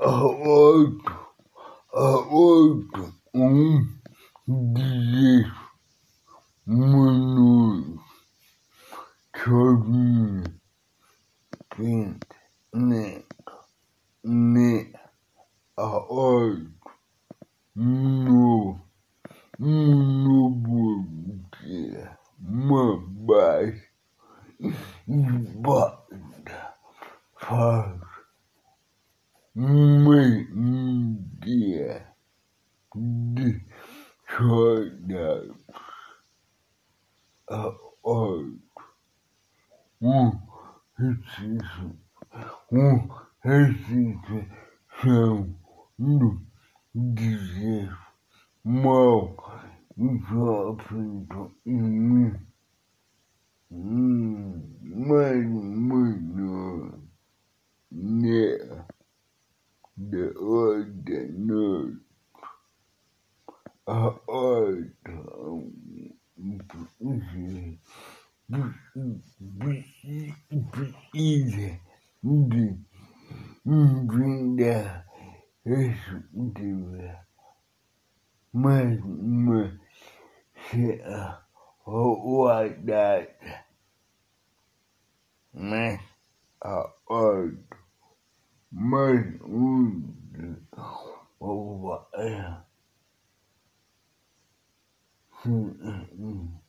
Arbeit, Arbeit um dieses Monat zeigen sind nicht mehr Arbeit, nur, nur Budget, mehr Arbeit, überall, fast. Meio-dia de soldados a oito, um exercício, um exercício do dizer mal já feito em mim. ordinate a ordinate respective mas mas se a ordinate mas a ordinate mas um 嗯嗯嗯。